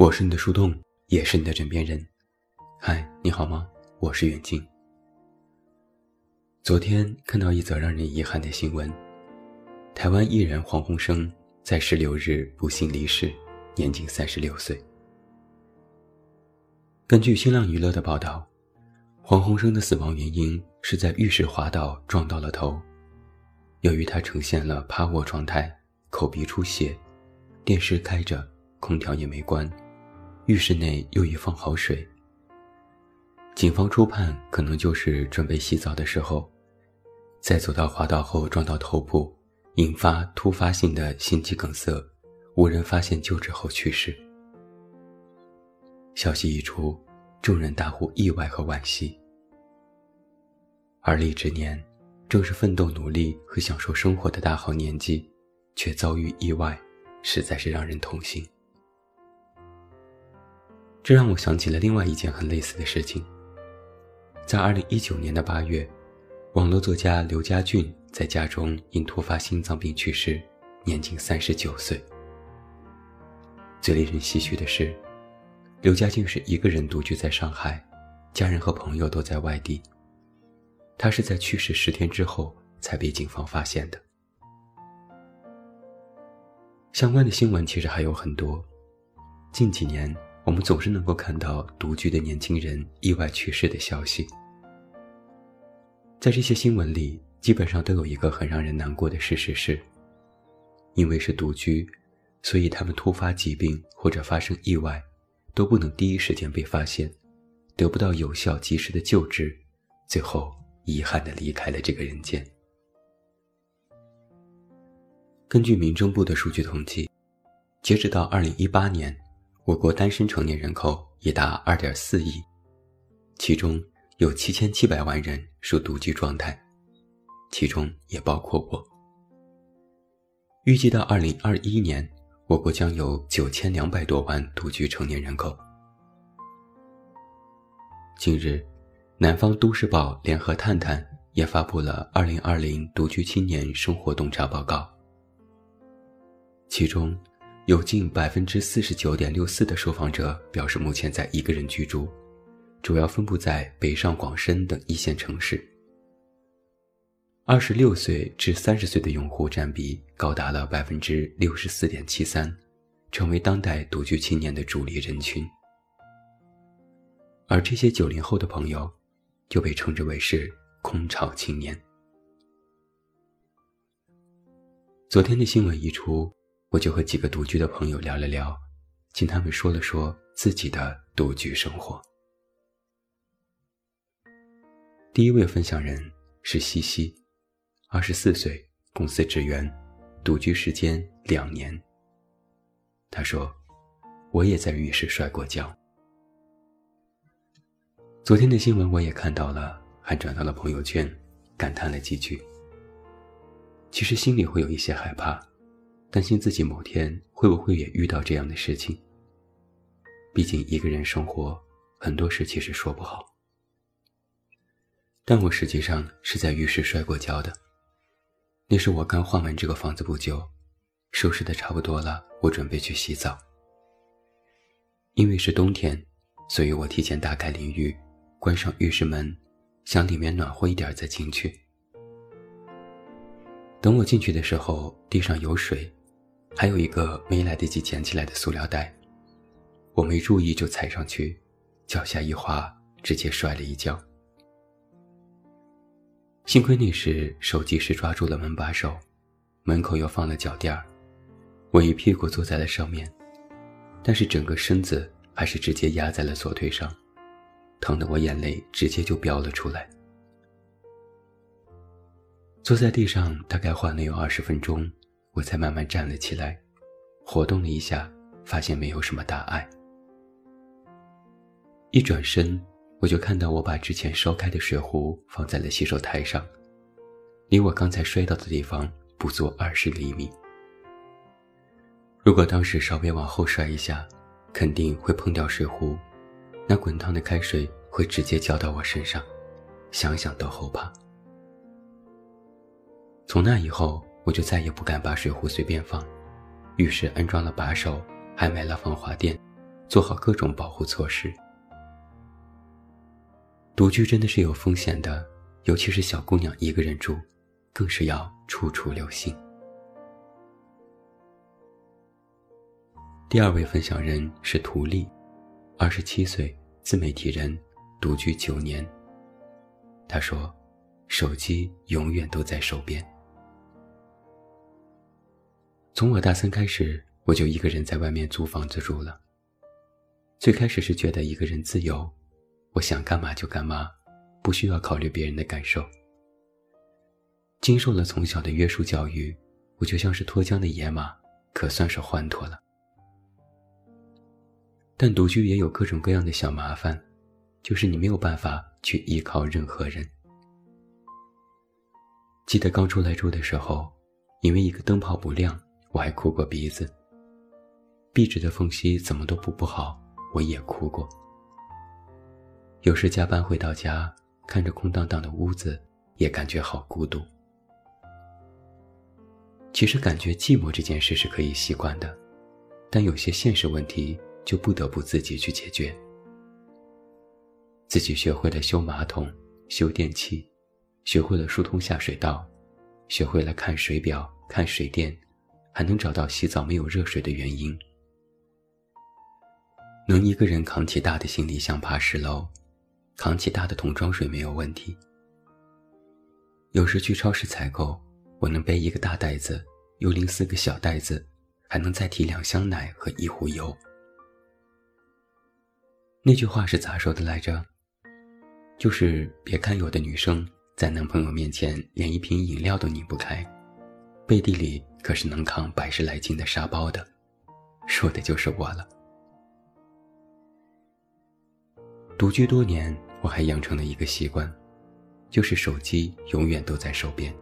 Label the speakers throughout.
Speaker 1: 我是你的树洞，也是你的枕边人。嗨，你好吗？我是远近。昨天看到一则让人遗憾的新闻：台湾艺人黄鸿升在十六日不幸离世，年仅三十六岁。根据新浪娱乐的报道，黄鸿升的死亡原因是在浴室滑倒撞到了头。由于他呈现了趴卧状态，口鼻出血，电视开着，空调也没关。浴室内又已放好水。警方初判可能就是准备洗澡的时候，在走到滑道后撞到头部，引发突发性的心肌梗塞，无人发现救治后去世。消息一出，众人大呼意外和惋惜。而立之年，正是奋斗努力和享受生活的大好年纪，却遭遇意外，实在是让人痛心。这让我想起了另外一件很类似的事情。在二零一九年的八月，网络作家刘家俊在家中因突发心脏病去世，年仅三十九岁。最令人唏嘘的是，刘家俊是一个人独居在上海，家人和朋友都在外地。他是在去世十天之后才被警方发现的。相关的新闻其实还有很多，近几年。我们总是能够看到独居的年轻人意外去世的消息，在这些新闻里，基本上都有一个很让人难过的事实是：因为是独居，所以他们突发疾病或者发生意外，都不能第一时间被发现，得不到有效及时的救治，最后遗憾地离开了这个人间。根据民政部的数据统计，截止到二零一八年。我国单身成年人口已达二点四亿，其中有七千七百万人属独居状态，其中也包括我。预计到二零二一年，我国将有九千两百多万独居成年人口。近日，南方都市报联合探探也发布了二零二零独居青年生活洞察报告，其中。有近百分之四十九点六四的受访者表示，目前在一个人居住，主要分布在北上广深等一线城市。二十六岁至三十岁的用户占比高达了百分之六十四点七三，成为当代独居青年的主力人群。而这些九零后的朋友，就被称之为是“空巢青年”。昨天的新闻一出。我就和几个独居的朋友聊了聊，请他们说了说自己的独居生活。第一位分享人是西西，二十四岁，公司职员，独居时间两年。他说：“我也在浴室摔过跤。”昨天的新闻我也看到了，还转到了朋友圈，感叹了几句。其实心里会有一些害怕。担心自己某天会不会也遇到这样的事情。毕竟一个人生活，很多事其实说不好。但我实际上是在浴室摔过跤的。那是我刚换完这个房子不久，收拾的差不多了，我准备去洗澡。因为是冬天，所以我提前打开淋浴，关上浴室门，想里面暖和一点再进去。等我进去的时候，地上有水。还有一个没来得及捡起来的塑料袋，我没注意就踩上去，脚下一滑，直接摔了一跤。幸亏那时手及时抓住了门把手，门口又放了脚垫儿，我一屁股坐在了上面，但是整个身子还是直接压在了左腿上，疼得我眼泪直接就飙了出来。坐在地上大概缓了有二十分钟。我才慢慢站了起来，活动了一下，发现没有什么大碍。一转身，我就看到我把之前烧开的水壶放在了洗手台上，离我刚才摔倒的地方不足二十厘米。如果当时稍微往后摔一下，肯定会碰掉水壶，那滚烫的开水会直接浇到我身上，想想都后怕。从那以后。我就再也不敢把水壶随便放，于是安装了把手，还买了防滑垫，做好各种保护措施。独居真的是有风险的，尤其是小姑娘一个人住，更是要处处留心。第二位分享人是图丽，二十七岁，自媒体人，独居九年。他说：“手机永远都在手边。从我大三开始，我就一个人在外面租房子住了。最开始是觉得一个人自由，我想干嘛就干嘛，不需要考虑别人的感受。经受了从小的约束教育，我就像是脱缰的野马，可算是欢脱了。但独居也有各种各样的小麻烦，就是你没有办法。”去依靠任何人。记得刚出来住的时候，因为一个灯泡不亮，我还哭过鼻子。壁纸的缝隙怎么都补不好，我也哭过。有时加班回到家，看着空荡荡的屋子，也感觉好孤独。其实感觉寂寞这件事是可以习惯的，但有些现实问题就不得不自己去解决。自己学会了修马桶、修电器，学会了疏通下水道，学会了看水表、看水电，还能找到洗澡没有热水的原因。能一个人扛起大的行李箱爬十楼，扛起大的桶装水没有问题。有时去超市采购，我能背一个大袋子，又拎四个小袋子，还能再提两箱奶和一壶油。那句话是咋说的来着？就是别看有的女生在男朋友面前连一瓶饮料都拧不开，背地里可是能扛百十来斤的沙包的，说的就是我了。独居多年，我还养成了一个习惯，就是手机永远都在手边。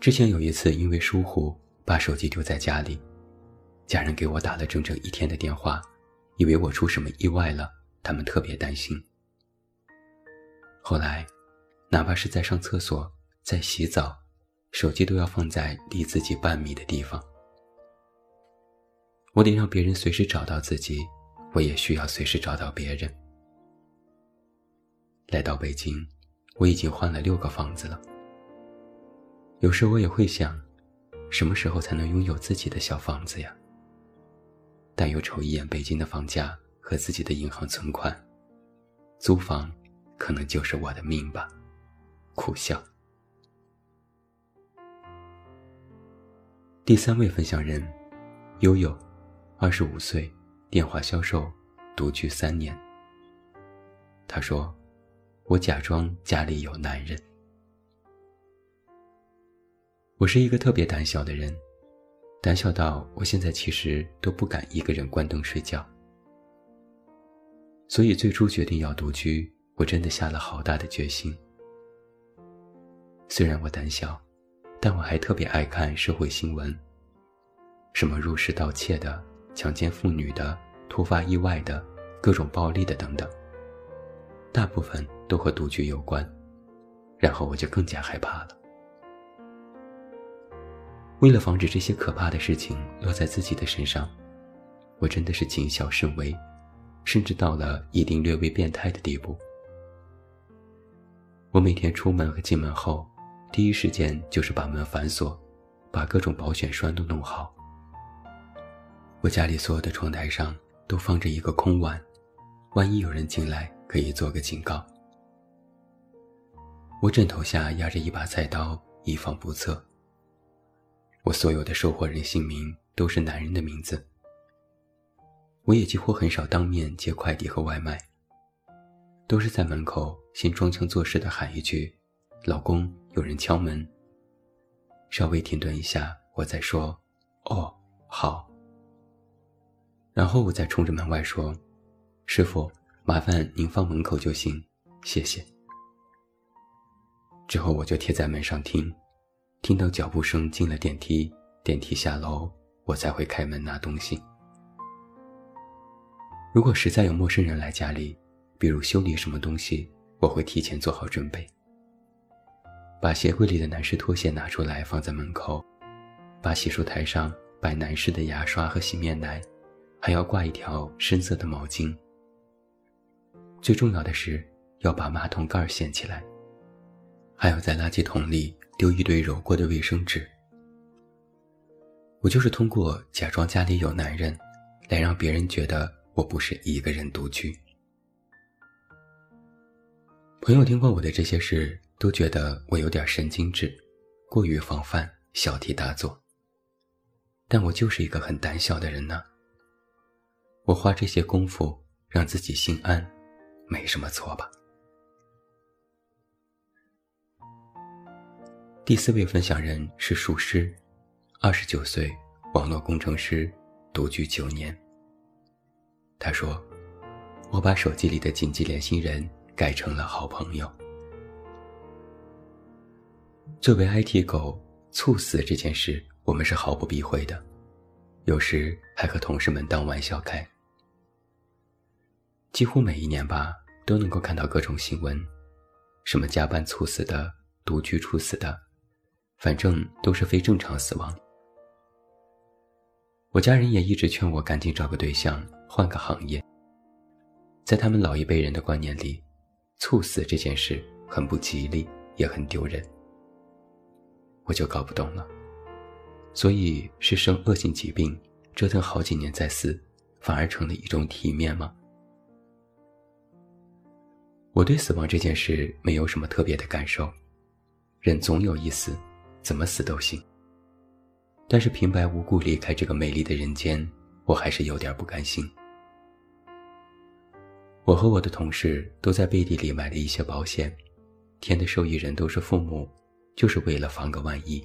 Speaker 1: 之前有一次因为疏忽把手机丢在家里，家人给我打了整整一天的电话，以为我出什么意外了，他们特别担心。后来，哪怕是在上厕所、在洗澡，手机都要放在离自己半米的地方。我得让别人随时找到自己，我也需要随时找到别人。来到北京，我已经换了六个房子了。有时我也会想，什么时候才能拥有自己的小房子呀？但又瞅一眼北京的房价和自己的银行存款，租房。可能就是我的命吧，苦笑。第三位分享人，悠悠，二十五岁，电话销售，独居三年。他说：“我假装家里有男人。我是一个特别胆小的人，胆小到我现在其实都不敢一个人关灯睡觉。所以最初决定要独居。”我真的下了好大的决心。虽然我胆小，但我还特别爱看社会新闻，什么入室盗窃的、强奸妇女的、突发意外的、各种暴力的等等，大部分都和独居有关，然后我就更加害怕了。为了防止这些可怕的事情落在自己的身上，我真的是谨小慎微，甚至到了一定略微变态的地步。我每天出门和进门后，第一时间就是把门反锁，把各种保险栓都弄好。我家里所有的窗台上都放着一个空碗，万一有人进来，可以做个警告。我枕头下压着一把菜刀，以防不测。我所有的收货人姓名都是男人的名字。我也几乎很少当面接快递和外卖。都是在门口先装腔作势的喊一句：“老公，有人敲门。”稍微停顿一下，我再说：“哦，好。”然后我再冲着门外说：“师傅，麻烦您放门口就行，谢谢。”之后我就贴在门上听，听到脚步声进了电梯，电梯下楼，我才会开门拿东西。如果实在有陌生人来家里，比如修理什么东西，我会提前做好准备。把鞋柜里的男士拖鞋拿出来放在门口，把洗漱台上摆男士的牙刷和洗面奶，还要挂一条深色的毛巾。最重要的是要把马桶盖掀起来，还要在垃圾桶里丢一堆揉过的卫生纸。我就是通过假装家里有男人，来让别人觉得我不是一个人独居。朋友听过我的这些事，都觉得我有点神经质，过于防范，小题大做。但我就是一个很胆小的人呢。我花这些功夫让自己心安，没什么错吧？第四位分享人是术师。二十九岁，网络工程师，独居九年。他说：“我把手机里的紧急联系人改成了好朋友。”作为 IT 狗，猝死这件事我们是毫不避讳的，有时还和同事们当玩笑开。几乎每一年吧，都能够看到各种新闻，什么加班猝死的、独居猝死的，反正都是非正常死亡。我家人也一直劝我赶紧找个对象，换个行业。在他们老一辈人的观念里，猝死这件事很不吉利，也很丢人。我就搞不懂了，所以是生恶性疾病，折腾好几年再死，反而成了一种体面吗？我对死亡这件事没有什么特别的感受，人总有一死，怎么死都行。但是平白无故离开这个美丽的人间，我还是有点不甘心。我和我的同事都在背地里买了一些保险，填的受益人都是父母，就是为了防个万一。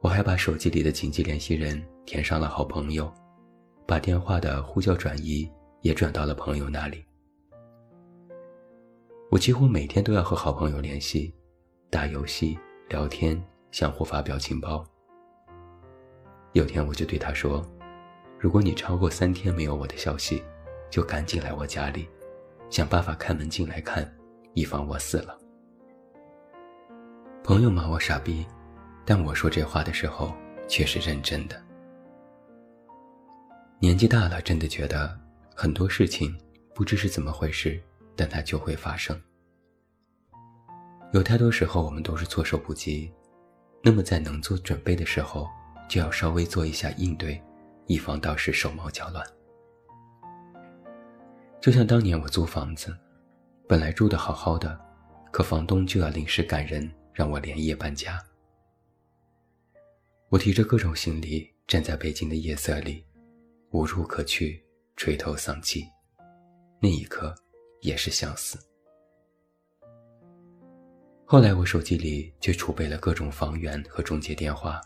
Speaker 1: 我还把手机里的紧急联系人填上了好朋友，把电话的呼叫转移也转到了朋友那里。我几乎每天都要和好朋友联系，打游戏、聊天，相互发表情包。有天我就对他说：“如果你超过三天没有我的消息，就赶紧来我家里，想办法开门进来看，以防我死了。”朋友骂我傻逼，但我说这话的时候却是认真的。年纪大了，真的觉得很多事情不知是怎么回事，但它就会发生。有太多时候我们都是措手不及，那么在能做准备的时候。就要稍微做一下应对，以防到时手忙脚乱。就像当年我租房子，本来住的好好的，可房东就要临时赶人，让我连夜搬家。我提着各种行李站在北京的夜色里，无处可去，垂头丧气。那一刻，也是想死。后来我手机里就储备了各种房源和中介电话。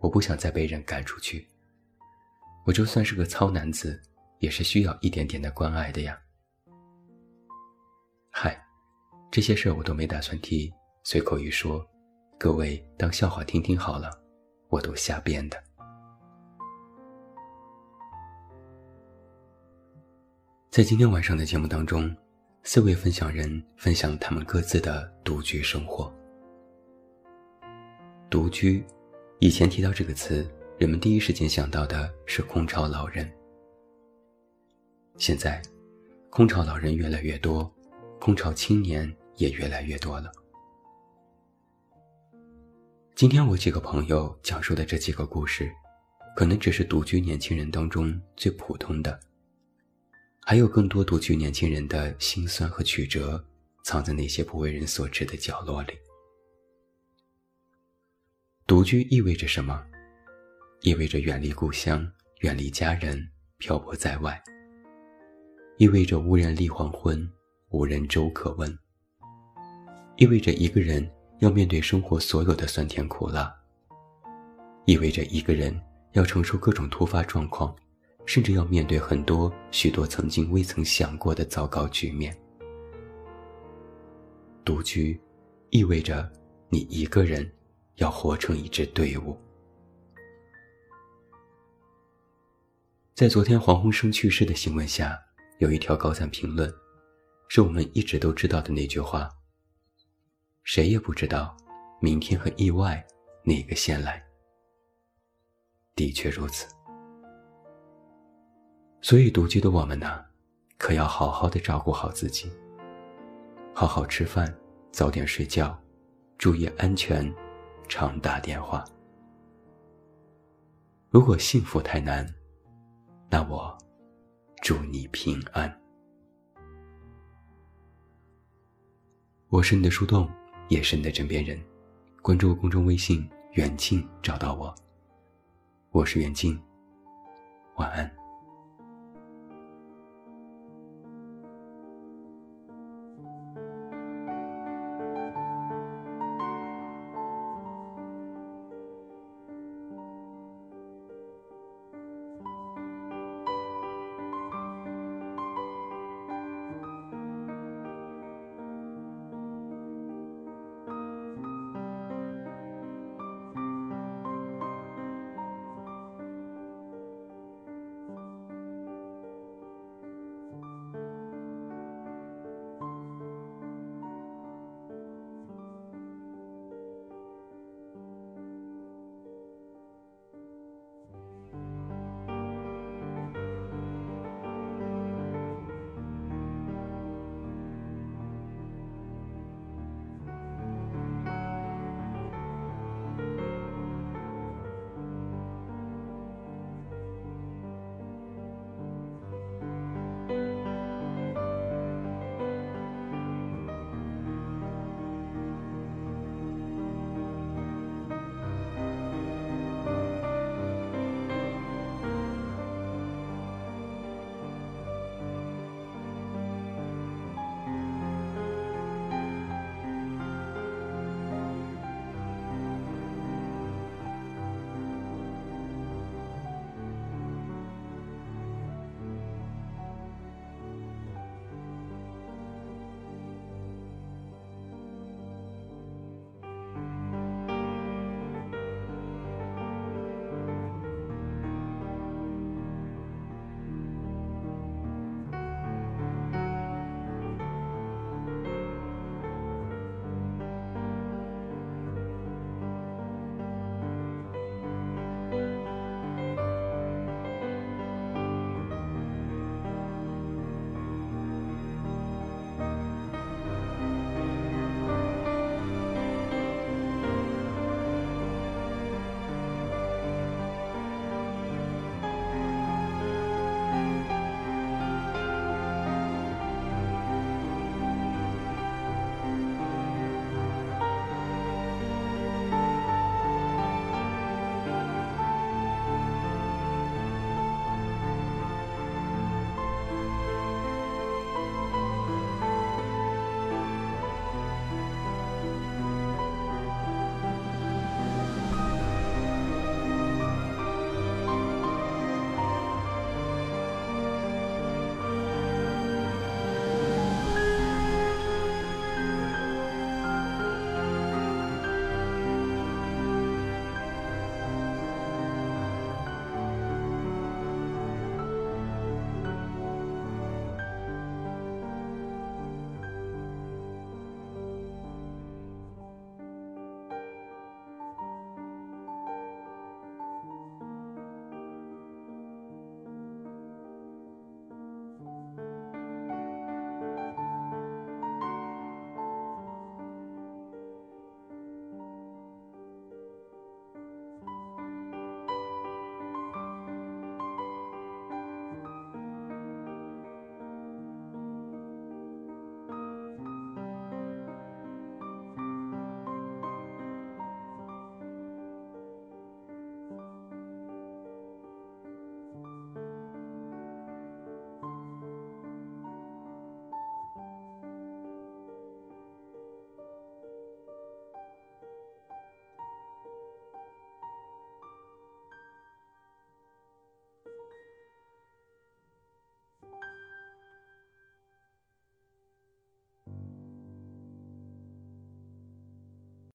Speaker 1: 我不想再被人赶出去。我就算是个糙男子，也是需要一点点的关爱的呀。嗨，这些事儿我都没打算提，随口一说，各位当笑话听听好了，我都瞎编的。在今天晚上的节目当中，四位分享人分享他们各自的独居生活。独居。以前提到这个词，人们第一时间想到的是空巢老人。现在，空巢老人越来越多，空巢青年也越来越多了。今天我几个朋友讲述的这几个故事，可能只是独居年轻人当中最普通的，还有更多独居年轻人的辛酸和曲折，藏在那些不为人所知的角落里。独居意味着什么？意味着远离故乡，远离家人，漂泊在外。意味着无人立黄昏，无人粥可温。意味着一个人要面对生活所有的酸甜苦辣。意味着一个人要承受各种突发状况，甚至要面对很多许多曾经未曾想过的糟糕局面。独居，意味着你一个人。要活成一支队伍。在昨天黄鸿升去世的新闻下，有一条高赞评论，是我们一直都知道的那句话：“谁也不知道，明天和意外哪个先来。”的确如此。所以独居的我们呢，可要好好的照顾好自己，好好吃饭，早点睡觉，注意安全，常打电话。如果幸福太难，那我祝你平安。我是你的树洞，也是你的枕边人。关注公众微信“远近”，找到我。我是远近，晚安。